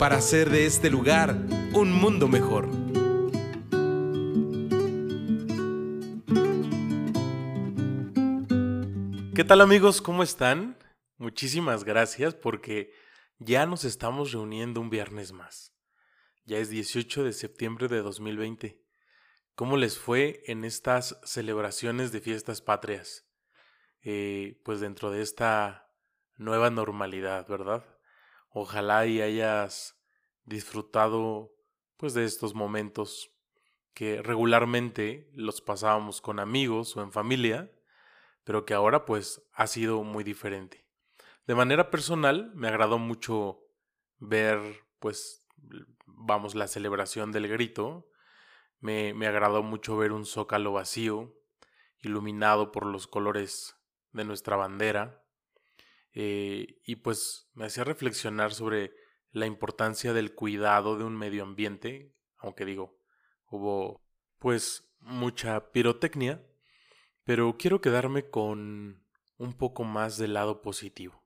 para hacer de este lugar un mundo mejor. ¿Qué tal amigos? ¿Cómo están? Muchísimas gracias porque ya nos estamos reuniendo un viernes más. Ya es 18 de septiembre de 2020. ¿Cómo les fue en estas celebraciones de fiestas patrias? Eh, pues dentro de esta nueva normalidad, ¿verdad? Ojalá y hayas disfrutado pues de estos momentos que regularmente los pasábamos con amigos o en familia, pero que ahora pues ha sido muy diferente. De manera personal me agradó mucho ver pues vamos la celebración del grito, me, me agradó mucho ver un zócalo vacío, iluminado por los colores de nuestra bandera, eh, y pues me hacía reflexionar sobre la importancia del cuidado de un medio ambiente, aunque digo, hubo pues mucha pirotecnia, pero quiero quedarme con un poco más del lado positivo.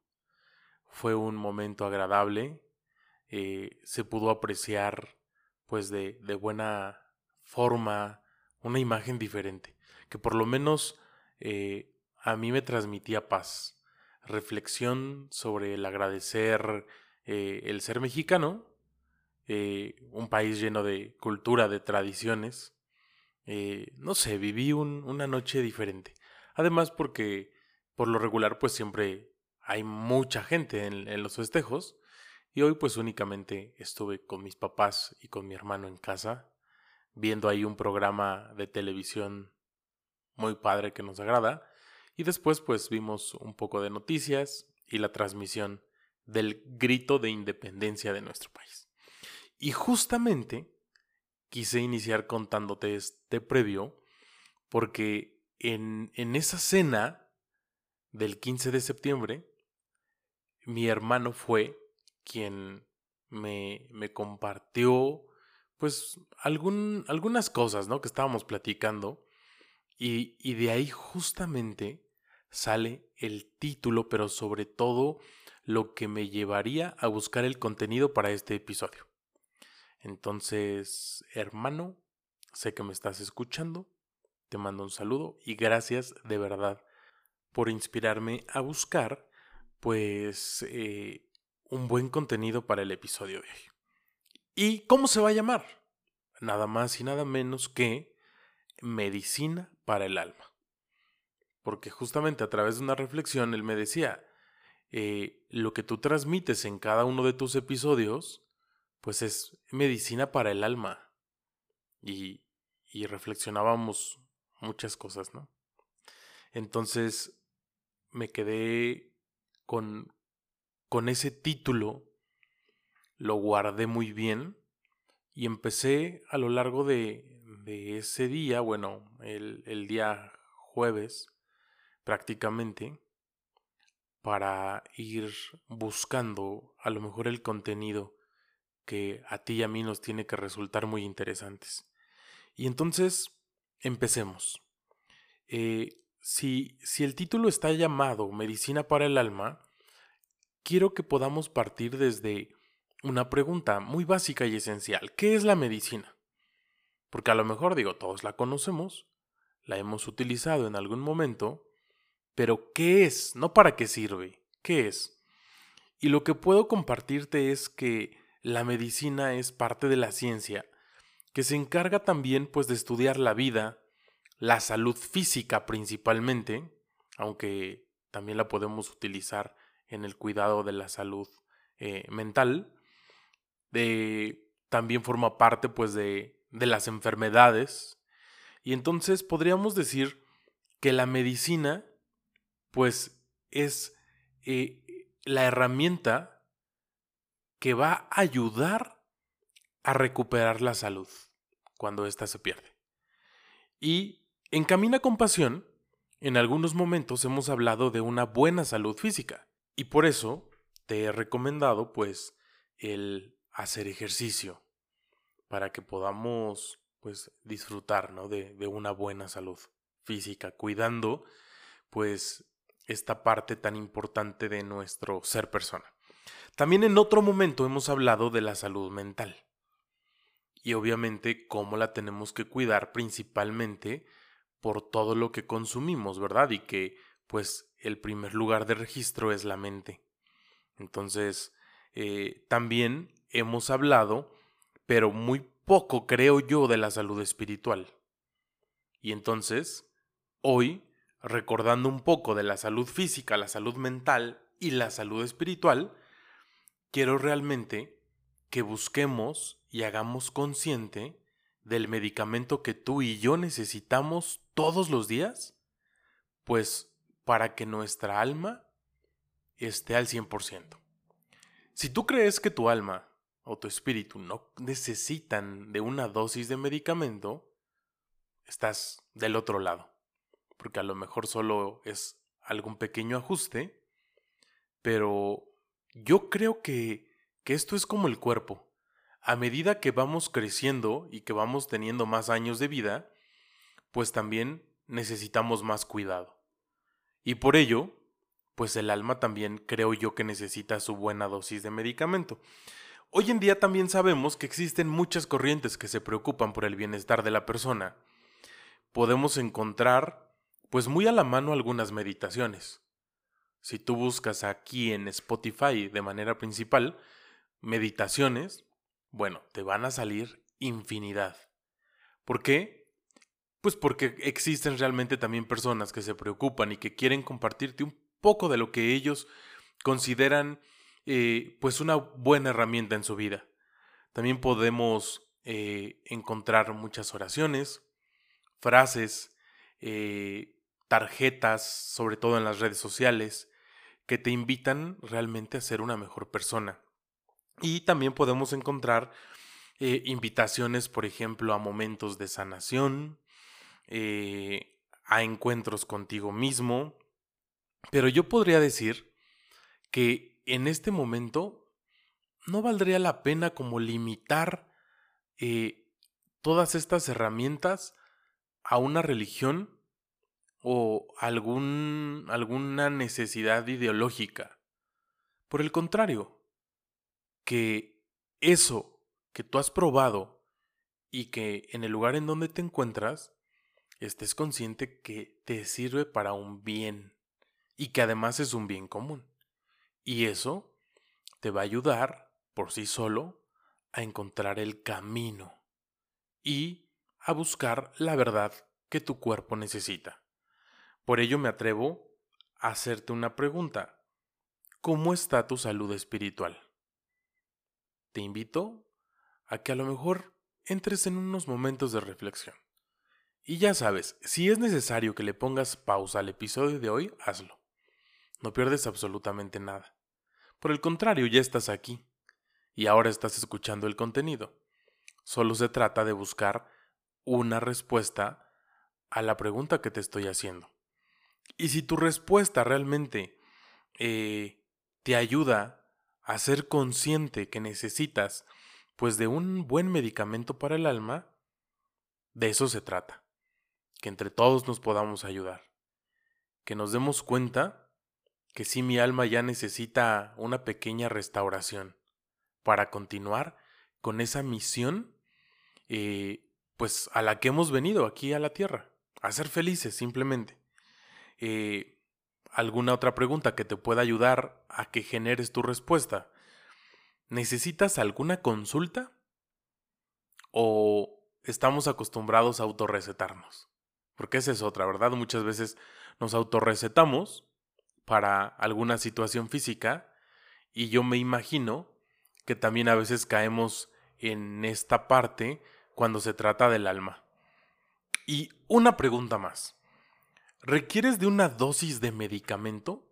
Fue un momento agradable, eh, se pudo apreciar pues de, de buena forma una imagen diferente, que por lo menos eh, a mí me transmitía paz reflexión sobre el agradecer eh, el ser mexicano, eh, un país lleno de cultura, de tradiciones. Eh, no sé, viví una noche diferente. Además porque por lo regular pues siempre hay mucha gente en, en los festejos y hoy pues únicamente estuve con mis papás y con mi hermano en casa viendo ahí un programa de televisión muy padre que nos agrada y después pues vimos un poco de noticias y la transmisión del grito de independencia de nuestro país. Y justamente quise iniciar contándote este previo porque en, en esa cena del 15 de septiembre, mi hermano fue quien me, me compartió pues algún, algunas cosas, ¿no? Que estábamos platicando. Y, y de ahí justamente sale el título, pero sobre todo lo que me llevaría a buscar el contenido para este episodio. Entonces, hermano, sé que me estás escuchando, te mando un saludo y gracias de verdad por inspirarme a buscar, pues, eh, un buen contenido para el episodio de hoy. ¿Y cómo se va a llamar? Nada más y nada menos que Medicina para el Alma porque justamente a través de una reflexión él me decía, eh, lo que tú transmites en cada uno de tus episodios, pues es medicina para el alma. Y, y reflexionábamos muchas cosas, ¿no? Entonces me quedé con, con ese título, lo guardé muy bien y empecé a lo largo de, de ese día, bueno, el, el día jueves, prácticamente para ir buscando a lo mejor el contenido que a ti y a mí nos tiene que resultar muy interesantes. Y entonces, empecemos. Eh, si, si el título está llamado Medicina para el Alma, quiero que podamos partir desde una pregunta muy básica y esencial. ¿Qué es la medicina? Porque a lo mejor digo, todos la conocemos, la hemos utilizado en algún momento, pero, ¿qué es? No para qué sirve. ¿Qué es? Y lo que puedo compartirte es que la medicina es parte de la ciencia, que se encarga también pues de estudiar la vida, la salud física principalmente, aunque también la podemos utilizar en el cuidado de la salud eh, mental. También forma parte pues de, de las enfermedades. Y entonces podríamos decir que la medicina pues es eh, la herramienta que va a ayudar a recuperar la salud cuando ésta se pierde. Y en Camina con Pasión, en algunos momentos hemos hablado de una buena salud física. Y por eso te he recomendado, pues, el hacer ejercicio para que podamos, pues, disfrutar, ¿no? De, de una buena salud física, cuidando, pues, esta parte tan importante de nuestro ser persona. También en otro momento hemos hablado de la salud mental. Y obviamente cómo la tenemos que cuidar principalmente por todo lo que consumimos, ¿verdad? Y que pues el primer lugar de registro es la mente. Entonces, eh, también hemos hablado, pero muy poco creo yo, de la salud espiritual. Y entonces, hoy recordando un poco de la salud física, la salud mental y la salud espiritual, quiero realmente que busquemos y hagamos consciente del medicamento que tú y yo necesitamos todos los días, pues para que nuestra alma esté al 100%. Si tú crees que tu alma o tu espíritu no necesitan de una dosis de medicamento, estás del otro lado porque a lo mejor solo es algún pequeño ajuste, pero yo creo que, que esto es como el cuerpo. A medida que vamos creciendo y que vamos teniendo más años de vida, pues también necesitamos más cuidado. Y por ello, pues el alma también creo yo que necesita su buena dosis de medicamento. Hoy en día también sabemos que existen muchas corrientes que se preocupan por el bienestar de la persona. Podemos encontrar pues muy a la mano algunas meditaciones. Si tú buscas aquí en Spotify de manera principal, meditaciones, bueno, te van a salir infinidad. ¿Por qué? Pues porque existen realmente también personas que se preocupan y que quieren compartirte un poco de lo que ellos consideran eh, pues una buena herramienta en su vida. También podemos eh, encontrar muchas oraciones, frases, eh, tarjetas, sobre todo en las redes sociales, que te invitan realmente a ser una mejor persona. Y también podemos encontrar invitaciones, por ejemplo, a momentos de sanación, a encuentros contigo mismo. Pero yo podría decir que en este momento no valdría la pena como limitar eh, todas estas herramientas a una religión o alguna necesidad ideológica. Por el contrario, que eso que tú has probado y que en el lugar en donde te encuentras estés consciente que te sirve para un bien y que además es un bien común. Y eso te va a ayudar por sí solo a encontrar el camino y a buscar la verdad que tu cuerpo necesita. Por ello me atrevo a hacerte una pregunta. ¿Cómo está tu salud espiritual? Te invito a que a lo mejor entres en unos momentos de reflexión. Y ya sabes, si es necesario que le pongas pausa al episodio de hoy, hazlo. No pierdes absolutamente nada. Por el contrario, ya estás aquí. Y ahora estás escuchando el contenido. Solo se trata de buscar una respuesta a la pregunta que te estoy haciendo. Y si tu respuesta realmente eh, te ayuda a ser consciente que necesitas pues de un buen medicamento para el alma, de eso se trata. Que entre todos nos podamos ayudar. Que nos demos cuenta que si mi alma ya necesita una pequeña restauración para continuar con esa misión eh, pues a la que hemos venido aquí a la tierra, a ser felices simplemente. Eh, alguna otra pregunta que te pueda ayudar a que generes tu respuesta. ¿Necesitas alguna consulta? ¿O estamos acostumbrados a autorrecetarnos? Porque esa es otra, ¿verdad? Muchas veces nos autorrecetamos para alguna situación física y yo me imagino que también a veces caemos en esta parte cuando se trata del alma. Y una pregunta más. ¿Requieres de una dosis de medicamento?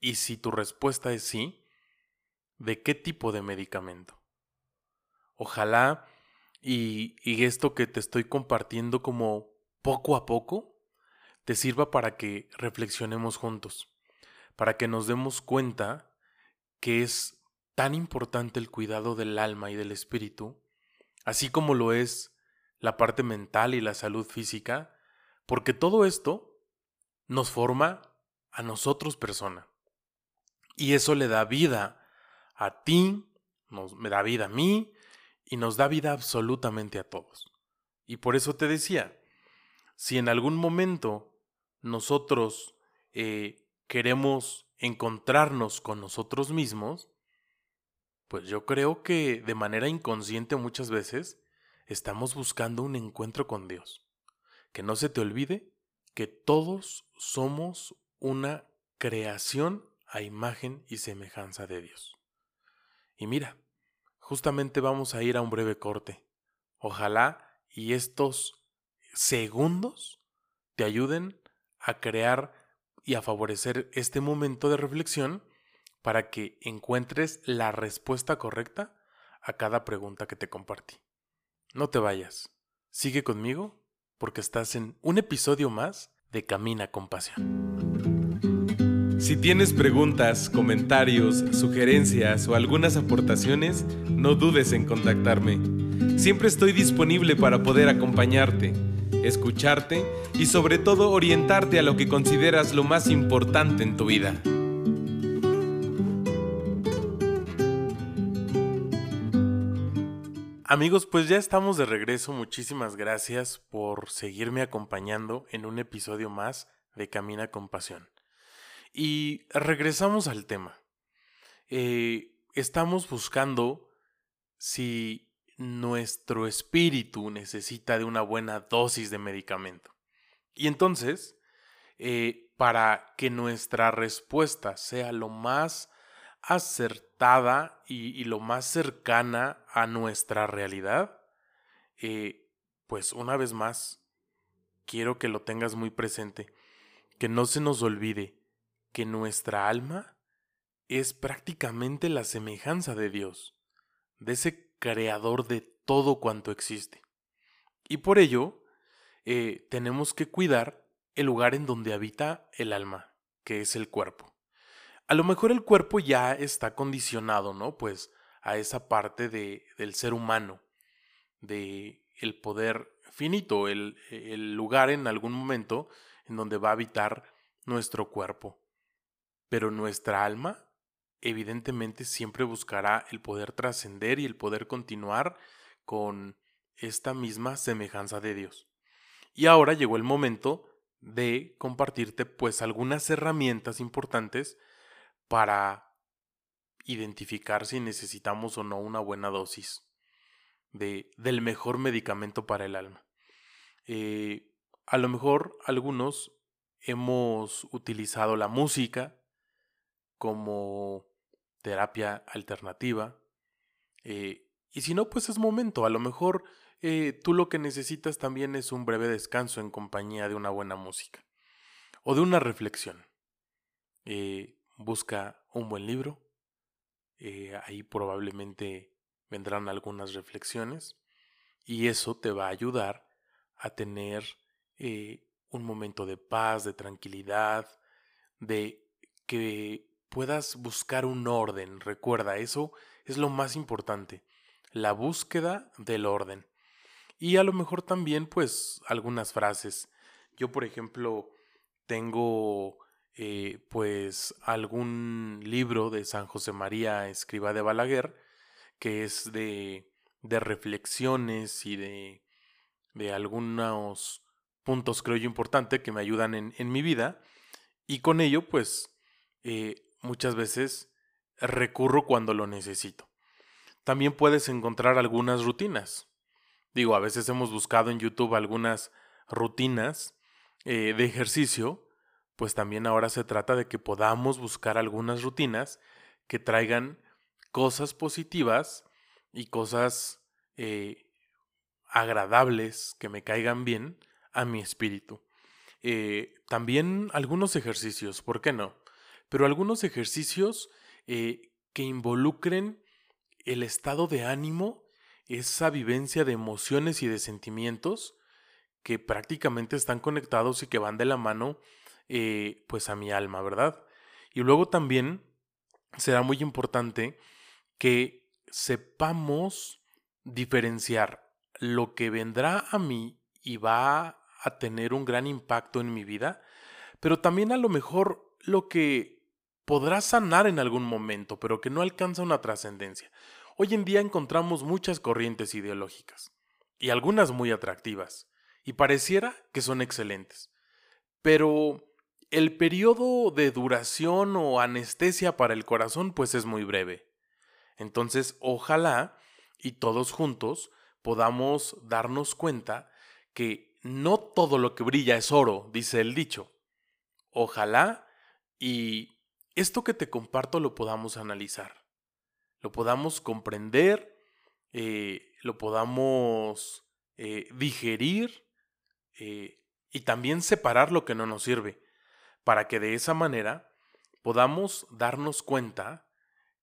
Y si tu respuesta es sí, de qué tipo de medicamento. Ojalá y, y esto que te estoy compartiendo como poco a poco te sirva para que reflexionemos juntos, para que nos demos cuenta que es tan importante el cuidado del alma y del espíritu, así como lo es la parte mental y la salud física, porque todo esto nos forma a nosotros persona. Y eso le da vida a ti, nos, me da vida a mí y nos da vida absolutamente a todos. Y por eso te decía, si en algún momento nosotros eh, queremos encontrarnos con nosotros mismos, pues yo creo que de manera inconsciente muchas veces estamos buscando un encuentro con Dios. Que no se te olvide que todos somos una creación a imagen y semejanza de Dios. Y mira, justamente vamos a ir a un breve corte. Ojalá y estos segundos te ayuden a crear y a favorecer este momento de reflexión para que encuentres la respuesta correcta a cada pregunta que te compartí. No te vayas, sigue conmigo porque estás en un episodio más de Camina con Pasión. Si tienes preguntas, comentarios, sugerencias o algunas aportaciones, no dudes en contactarme. Siempre estoy disponible para poder acompañarte escucharte y sobre todo orientarte a lo que consideras lo más importante en tu vida. Amigos, pues ya estamos de regreso. Muchísimas gracias por seguirme acompañando en un episodio más de Camina con Pasión. Y regresamos al tema. Eh, estamos buscando si nuestro espíritu necesita de una buena dosis de medicamento. Y entonces, eh, para que nuestra respuesta sea lo más acertada y, lo más cercana a nuestra realidad, eh, pues una vez más, quiero que lo tengas muy presente, que no se nos olvide que nuestra alma es prácticamente la semejanza de Dios, de ese creador de todo cuanto existe. Y por ello, eh, tenemos que cuidar el lugar en donde habita el alma, que es el cuerpo. A lo mejor el cuerpo ya está condicionado, ¿no? Pues a esa parte de, del ser humano, de el poder finito, el, el lugar en algún momento en donde va a habitar nuestro cuerpo. Pero nuestra alma evidentemente siempre buscará el poder trascender y el poder continuar con esta misma semejanza de Dios. Y ahora llegó el momento de compartirte pues algunas herramientas importantes para identificar si necesitamos o no una buena dosis de, del mejor medicamento para el alma. Eh, a lo mejor algunos hemos utilizado la música como terapia alternativa. Eh, y si no, pues es momento. A lo mejor eh, tú lo que necesitas también es un breve descanso en compañía de una buena música o de una reflexión. Eh, busca un buen libro. ahí probablemente vendrán algunas reflexiones y eso te va a ayudar a tener un momento de paz, de tranquilidad, de que puedas buscar un orden. Recuerda, eso es lo más importante, la búsqueda del orden. Y a lo mejor también, pues, algunas frases. Yo, por ejemplo, tengo, eh, pues, algún libro de San José María Escriba de Balaguer, que es de, de reflexiones y de, de algunos puntos, creo yo, importantes que me ayudan en, en mi vida. Y con ello, pues, eh, muchas veces recurro cuando lo necesito. También puedes encontrar algunas rutinas. Digo, a veces hemos buscado en YouTube algunas rutinas eh, de ejercicio, pues también ahora se trata de que podamos buscar algunas rutinas que traigan cosas positivas y cosas eh, agradables que me caigan bien a mi espíritu. Eh, también algunos ejercicios, ¿por qué no? Pero algunos ejercicios eh, que involucren el estado de ánimo, esa vivencia de emociones y de sentimientos que prácticamente están conectados y que van de la mano eh, pues a mi alma, ¿verdad? Y luego también será muy importante que sepamos diferenciar lo que vendrá a mí y va a tener un gran impacto en mi vida, pero también a lo mejor lo que podrá sanar en algún momento, pero que no alcanza una trascendencia. Hoy en día encontramos muchas corrientes ideológicas, y algunas muy atractivas, y pareciera que son excelentes. Pero el periodo de duración o anestesia para el corazón pues es muy breve. Entonces, ojalá y todos juntos podamos darnos cuenta que no todo lo que brilla es oro, dice el dicho. Ojalá y esto que te comparto lo podamos analizar, lo podamos comprender, eh, lo podamos eh, digerir eh, y también separar lo que no nos sirve, para que de esa manera podamos darnos cuenta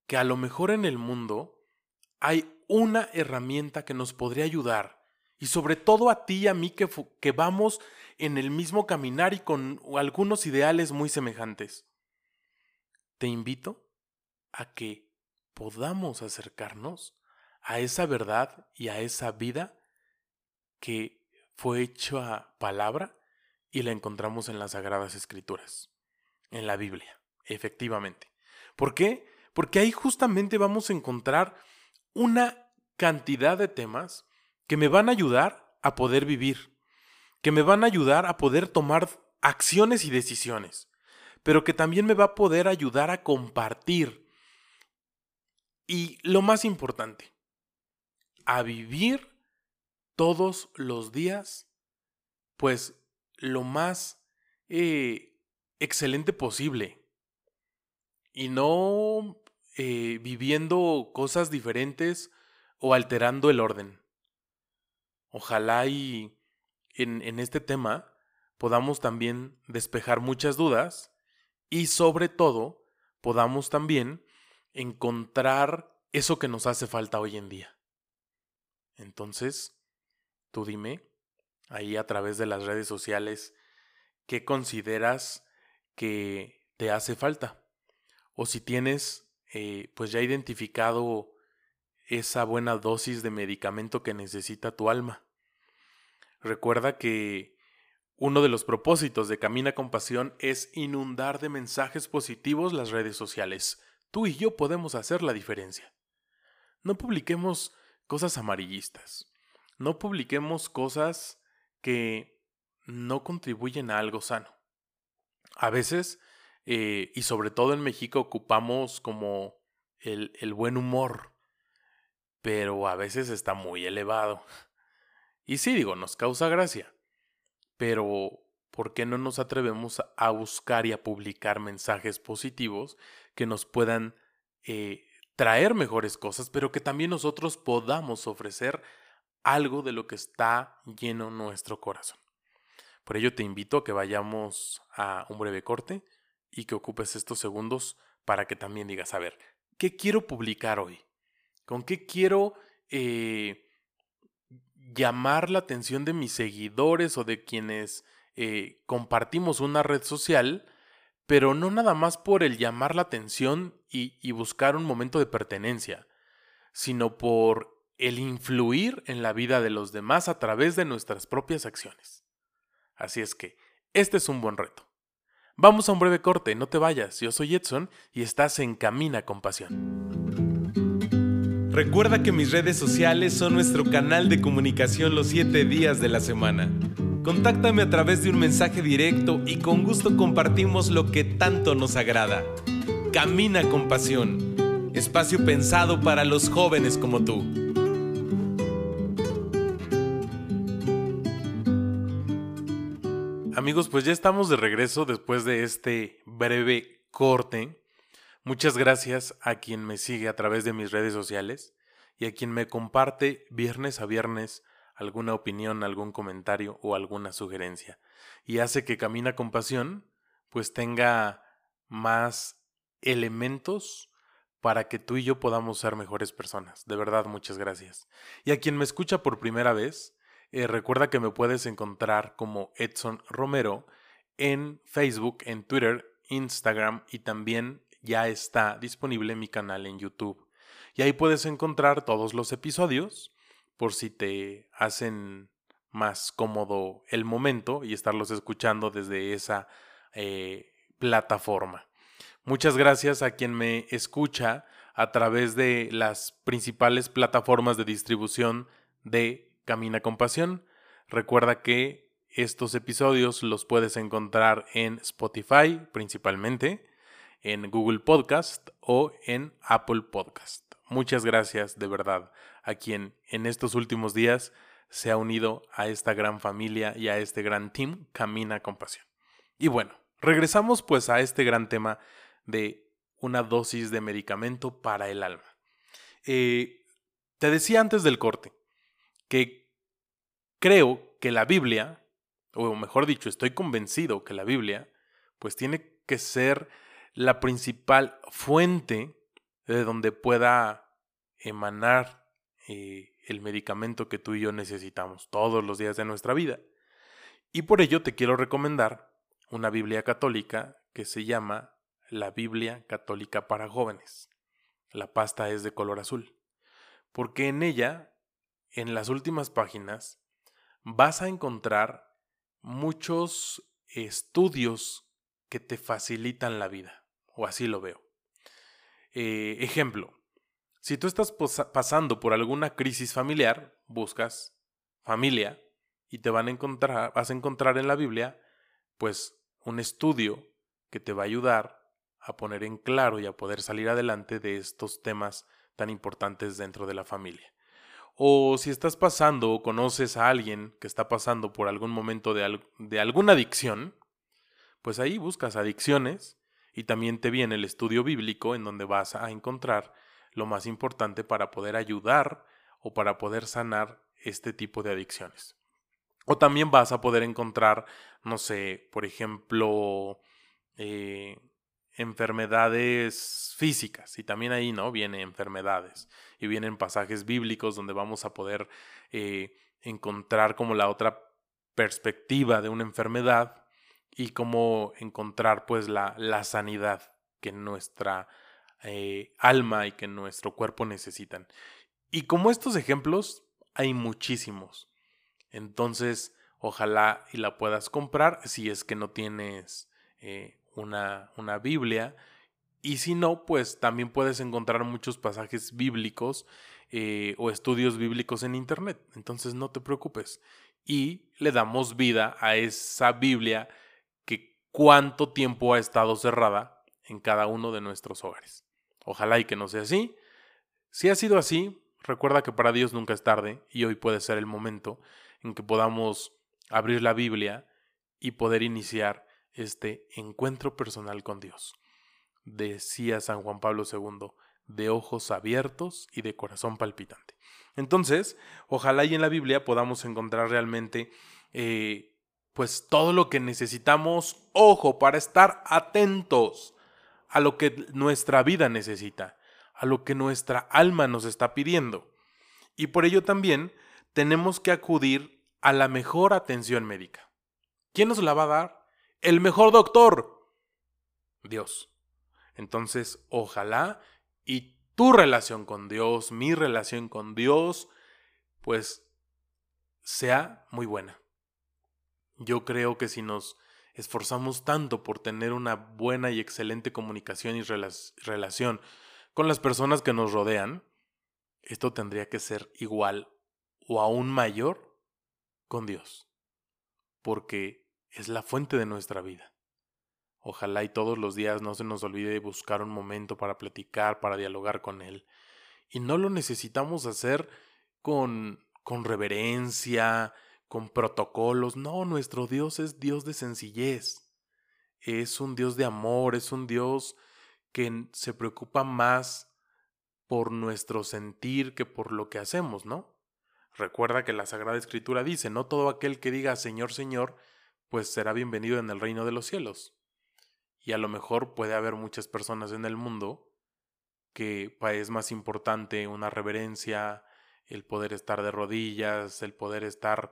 que a lo mejor en el mundo hay una herramienta que nos podría ayudar, y sobre todo a ti y a mí que, que vamos en el mismo caminar y con algunos ideales muy semejantes. Te invito a que podamos acercarnos a esa verdad y a esa vida que fue hecha palabra y la encontramos en las Sagradas Escrituras, en la Biblia, efectivamente. ¿Por qué? Porque ahí justamente vamos a encontrar una cantidad de temas que me van a ayudar a poder vivir, que me van a ayudar a poder tomar acciones y decisiones, pero que también me va a poder ayudar a compartir. Y lo más importante, a vivir todos los días, pues lo más eh, excelente posible. Y no eh, viviendo cosas diferentes o alterando el orden. Ojalá y en, en este tema podamos también despejar muchas dudas y sobre todo podamos también encontrar eso que nos hace falta hoy en día. Entonces, Tú dime, ahí a través de las redes sociales, qué consideras que te hace falta. O si tienes, eh, pues ya identificado esa buena dosis de medicamento que necesita tu alma. Recuerda que uno de los propósitos de Camina con Pasión es inundar de mensajes positivos las redes sociales. Tú y yo podemos hacer la diferencia. No publiquemos cosas amarillistas. No publiquemos cosas que no contribuyen a algo sano. A veces, eh, y sobre todo en México, ocupamos como el, el buen humor, pero a veces está muy elevado. Y sí, digo, nos causa gracia, pero ¿por qué no nos atrevemos a buscar y a publicar mensajes positivos que nos puedan eh, traer mejores cosas, pero que también nosotros podamos ofrecer algo de lo que está lleno nuestro corazón. Por ello te invito a que vayamos a un breve corte y que ocupes estos segundos para que también digas, a ver, ¿qué quiero publicar hoy? ¿Con qué quiero eh, llamar la atención de mis seguidores o de quienes eh, compartimos una red social? Pero no nada más por el llamar la atención y buscar un momento de pertenencia, sino por el influir en la vida de los demás a través de nuestras propias acciones. Así es que, este es un buen reto. Vamos a un breve corte, no te vayas, yo soy Edson y estás en Camina con Pasión. Recuerda que mis redes sociales son nuestro canal de comunicación los 7 días de la semana. Contáctame a través de un mensaje directo y con gusto compartimos lo que tanto nos agrada. Camina con Pasión, espacio pensado para los jóvenes como tú. Amigos, pues ya estamos de regreso después de este breve corte. Muchas gracias a quien me sigue a través de mis redes sociales y a quien me comparte viernes a viernes alguna opinión, algún comentario o alguna sugerencia. Y hace que Camina con Pasión pues tenga más elementos para que tú y yo podamos ser mejores personas. De verdad, muchas gracias. Y a quien me escucha por primera vez, eh, recuerda que me puedes encontrar como Edson Romero en Facebook, en Twitter, Instagram y también ya está disponible mi canal en YouTube. Y ahí puedes encontrar todos los episodios por si te hacen más cómodo el momento y estarlos escuchando desde esa eh, plataforma. Muchas gracias a quien me escucha a través de las principales plataformas de distribución de Camina con Pasión. Recuerda que estos episodios los puedes encontrar en Spotify principalmente, en Google Podcast o en Apple Podcast. Muchas gracias de verdad a quien en estos últimos días se ha unido a esta gran familia y a este gran team Camina con Pasión. Y bueno, regresamos pues a este gran tema de una dosis de medicamento para el alma. Eh, te decía antes del corte que creo que la Biblia, o mejor dicho, estoy convencido que la Biblia, pues tiene que ser la principal fuente de donde pueda emanar eh, el medicamento que tú y yo necesitamos todos los días de nuestra vida. Y por ello te quiero recomendar una Biblia católica que se llama la Biblia católica para jóvenes. La pasta es de color azul. Porque en ella, en las últimas páginas, vas a encontrar muchos estudios que te facilitan la vida, o así lo veo. Eh, ejemplo, si tú estás pasando por alguna crisis familiar, buscas familia y te van a encontrar, vas a encontrar en la Biblia, pues, un estudio que te va a ayudar a poner en claro y a poder salir adelante de estos temas tan importantes dentro de la familia. O si estás pasando o conoces a alguien que está pasando por algún momento de, de alguna adicción, pues ahí buscas adicciones y también te viene el estudio bíblico en donde vas a encontrar lo más importante para poder ayudar o para poder sanar este tipo de adicciones. O también vas a poder encontrar, no sé, por ejemplo, eh, enfermedades físicas y también ahí no viene enfermedades y vienen pasajes bíblicos donde vamos a poder eh, encontrar como la otra perspectiva de una enfermedad y cómo encontrar pues la, la sanidad que nuestra eh, alma y que nuestro cuerpo necesitan. Y como estos ejemplos hay muchísimos. Entonces, ojalá y la puedas comprar si es que no tienes eh, una, una Biblia. Y si no, pues también puedes encontrar muchos pasajes bíblicos eh, o estudios bíblicos en Internet. Entonces no te preocupes. Y le damos vida a esa Biblia cuánto tiempo ha estado cerrada en cada uno de nuestros hogares. Ojalá y que no sea así. Si ha sido así, recuerda que para Dios nunca es tarde y hoy puede ser el momento en que podamos abrir la Biblia y poder iniciar este encuentro personal con Dios. Decía San Juan Pablo II, de ojos abiertos y de corazón palpitante. Entonces, ojalá y en la Biblia podamos encontrar realmente eh, pues todo lo que necesitamos, ojo, para estar atentos a lo que nuestra vida necesita, a lo que nuestra alma nos está pidiendo. Y por ello también tenemos que acudir a la mejor atención médica. ¿Quién nos la va a dar? El mejor doctor. Dios. Entonces, ojalá y tu relación con Dios, mi relación con Dios, pues sea muy buena. Yo creo que si nos esforzamos tanto por tener una buena y excelente comunicación y relación con las personas que nos rodean, esto tendría que ser igual o aún mayor con Dios, porque es la fuente de nuestra vida. Ojalá y todos los días no se nos olvide buscar un momento para platicar, para dialogar con Él. Y no lo necesitamos hacer con, con reverencia, con protocolos. No, nuestro Dios es Dios de sencillez. Es un Dios de amor, es un Dios que se preocupa más por nuestro sentir que por lo que hacemos, ¿no? Recuerda que la Sagrada Escritura dice, no todo aquel que diga Señor, Señor, pues será bienvenido en el reino de los cielos. Y a lo mejor puede haber muchas personas en el mundo que es más importante una reverencia, el poder estar de rodillas, el poder estar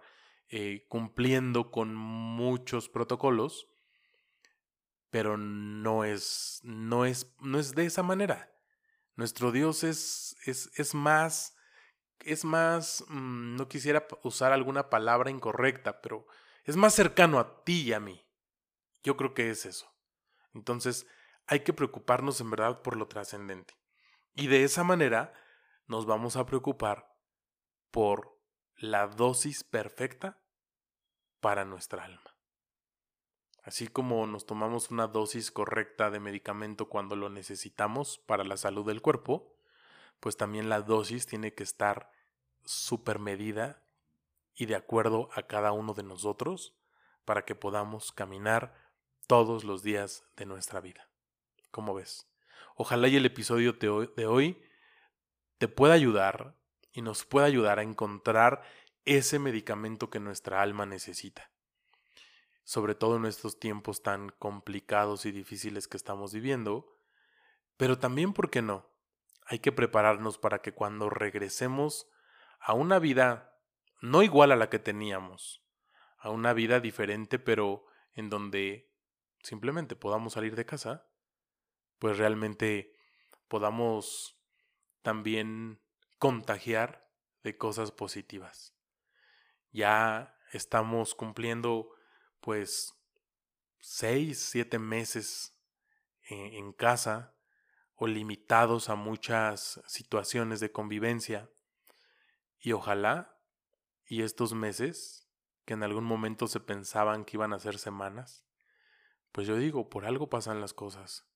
eh, cumpliendo con muchos protocolos, pero no es, no es, no es de esa manera. Nuestro Dios es, es, es más, es más, mm, no quisiera usar alguna palabra incorrecta, pero es más cercano a ti y a mí. Yo creo que es eso. Entonces, hay que preocuparnos en verdad por lo trascendente. Y de esa manera nos vamos a preocupar por la dosis perfecta para nuestra alma. Así como nos tomamos una dosis correcta de medicamento cuando lo necesitamos para la salud del cuerpo, pues también la dosis tiene que estar super medida y de acuerdo a cada uno de nosotros para que podamos caminar todos los días de nuestra vida. ¿Cómo ves? Ojalá y el episodio de hoy te pueda ayudar y nos pueda ayudar a encontrar ese medicamento que nuestra alma necesita. Sobre todo en estos tiempos tan complicados y difíciles que estamos viviendo, pero también, ¿por qué no? Hay que prepararnos para que cuando regresemos a una vida no igual a la que teníamos, a una vida diferente, pero en donde simplemente podamos salir de casa, pues realmente podamos también contagiar de cosas positivas. Ya estamos cumpliendo pues seis, siete meses en, en casa o limitados a muchas situaciones de convivencia. Y ojalá, y estos meses, que en algún momento se pensaban que iban a ser semanas, pues yo digo, por algo pasan las cosas.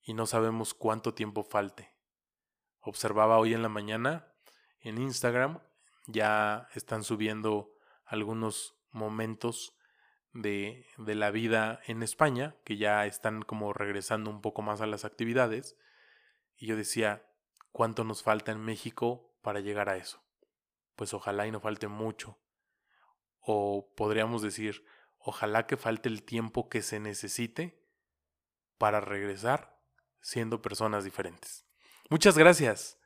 Y no sabemos cuánto tiempo falte. Observaba hoy en la mañana en Instagram, ya están subiendo algunos momentos de, de, la vida en España, que ya están como regresando un poco más a las actividades. Y yo decía, ¿cuánto nos falta en México para llegar a eso? Pues ojalá y no falte mucho. O podríamos decir, Ojalá que falte el tiempo que se necesite para regresar siendo personas diferentes. Muchas gracias.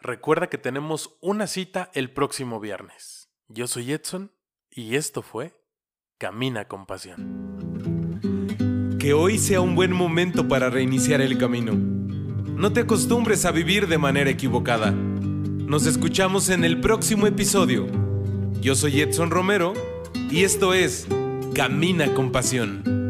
Recuerda que tenemos una cita el próximo viernes. Yo soy Edson y esto fue Camina con Pasión. Que hoy sea un buen momento para reiniciar el camino. No te acostumbres a vivir de manera equivocada. Nos escuchamos en el próximo episodio. Yo soy Edson Romero y esto es Camina con pasión.